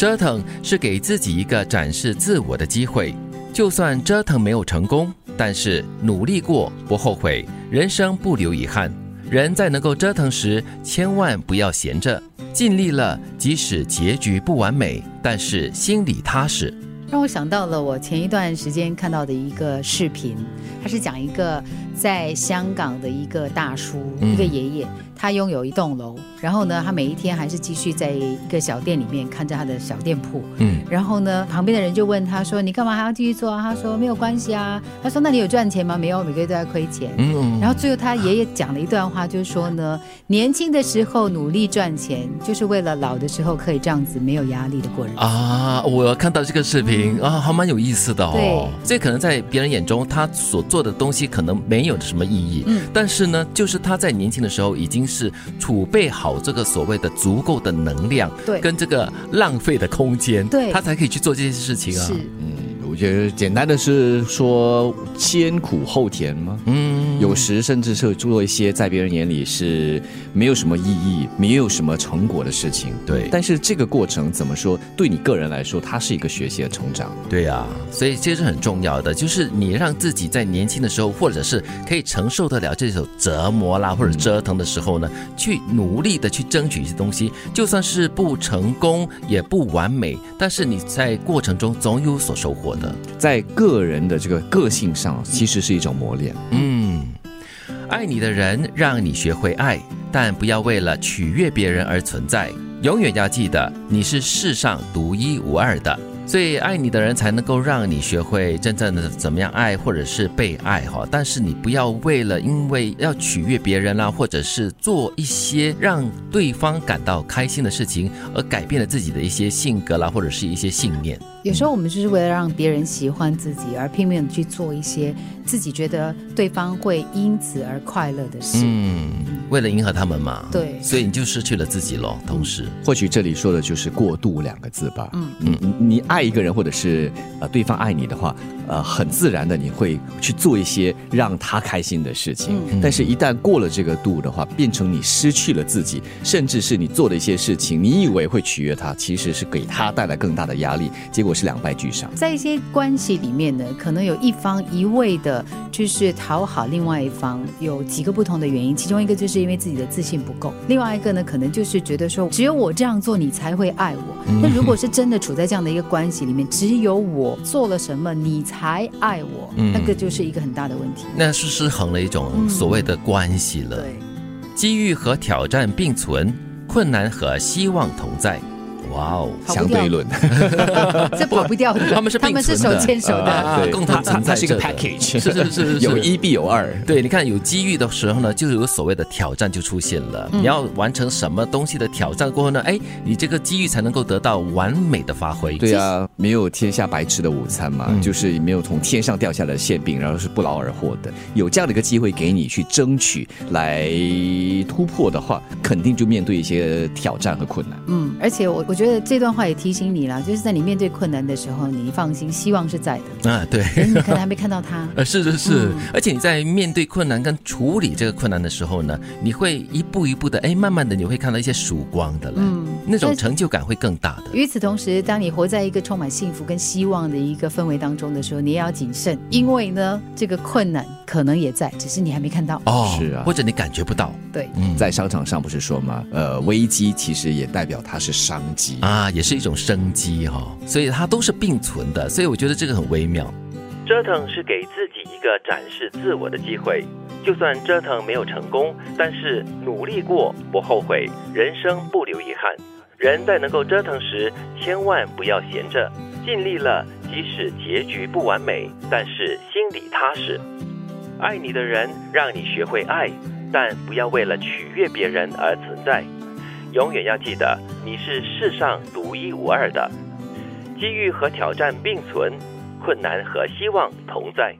折腾是给自己一个展示自我的机会，就算折腾没有成功，但是努力过不后悔，人生不留遗憾。人在能够折腾时，千万不要闲着，尽力了，即使结局不完美，但是心里踏实。让我想到了我前一段时间看到的一个视频，他是讲一个在香港的一个大叔，一个爷爷。他拥有一栋楼，然后呢，他每一天还是继续在一个小店里面看着他的小店铺。嗯，然后呢，旁边的人就问他说：“你干嘛还要继续做啊？”他说：“没有关系啊。”他说：“那你有赚钱吗？”没有，每个月都在亏钱。嗯，然后最后他爷爷讲了一段话，就是说呢，年轻的时候努力赚钱，就是为了老的时候可以这样子没有压力的过日子啊。我看到这个视频啊，还蛮有意思的哦。对，这可能在别人眼中，他所做的东西可能没有什么意义。嗯，但是呢，就是他在年轻的时候已经。是储备好这个所谓的足够的能量，对，跟这个浪费的空间，对，他才可以去做这些事情啊。是，嗯。我觉得简单的是说先苦后甜吗？嗯，有时甚至是做一些在别人眼里是没有什么意义、没有什么成果的事情。对，但是这个过程怎么说？对你个人来说，它是一个学习的成长。对呀，所以这是很重要的，就是你让自己在年轻的时候，或者是可以承受得了这种折磨啦，或者折腾的时候呢，去努力的去争取一些东西，就算是不成功也不完美，但是你在过程中总有所收获的。在个人的这个个性上，其实是一种磨练。嗯，爱你的人让你学会爱，但不要为了取悦别人而存在。永远要记得，你是世上独一无二的。所以，爱你的人才能够让你学会真正的怎么样爱，或者是被爱哈。但是你不要为了因为要取悦别人啦，或者是做一些让对方感到开心的事情，而改变了自己的一些性格啦，或者是一些信念。有时候我们就是为了让别人喜欢自己，而拼命的去做一些自己觉得对方会因此而快乐的事。嗯，为了迎合他们嘛。对。所以你就失去了自己喽。同时，或许这里说的就是过度两个字吧。嗯嗯，你爱一个人，或者是呃对方爱你的话。呃，很自然的，你会去做一些让他开心的事情。但是，一旦过了这个度的话，变成你失去了自己，甚至是你做的一些事情，你以为会取悦他，其实是给他带来更大的压力，结果是两败俱伤。在一些关系里面呢，可能有一方一味的，就是讨好另外一方，有几个不同的原因。其中一个就是因为自己的自信不够，另外一个呢，可能就是觉得说，只有我这样做，你才会爱我。那如果是真的处在这样的一个关系里面，只有我做了什么，你才。爱我，那个就是一个很大的问题。那是失衡了一种所谓的关系了。对，机遇和挑战并存，困难和希望同在。哇哦，相对论，这跑不掉的。他们是他们是手牵手的，共同存在。是一个 package，是是是，有一必有二。对，你看有机遇的时候呢，就有所谓的挑战就出现了。你要完成什么东西的挑战过后呢？哎，你这个机遇才能够得到完美的发挥。对啊，没有天下白吃的午餐嘛，就是没有从天上掉下来的馅饼，然后是不劳而获的。有这样的一个机会给你去争取来突破的话，肯定就面对一些挑战和困难。嗯，而且我我。觉得这段话也提醒你了，就是在你面对困难的时候，你放心，希望是在的啊。对，你可能还没看到他。呃，是是是，而且你在面对困难跟处理这个困难的时候呢，你会一步一步的，哎，慢慢的你会看到一些曙光的了。嗯，那种成就感会更大的。与此同时，当你活在一个充满幸福跟希望的一个氛围当中的时候，你也要谨慎，因为呢，这个困难可能也在，只是你还没看到。哦，是啊，或者你感觉不到。对，在商场上不是说吗？呃，危机其实也代表它是商机。啊，也是一种生机哈，所以它都是并存的，所以我觉得这个很微妙。折腾是给自己一个展示自我的机会，就算折腾没有成功，但是努力过不后悔，人生不留遗憾。人在能够折腾时，千万不要闲着，尽力了，即使结局不完美，但是心里踏实。爱你的人让你学会爱，但不要为了取悦别人而存在。永远要记得，你是世上独一无二的。机遇和挑战并存，困难和希望同在。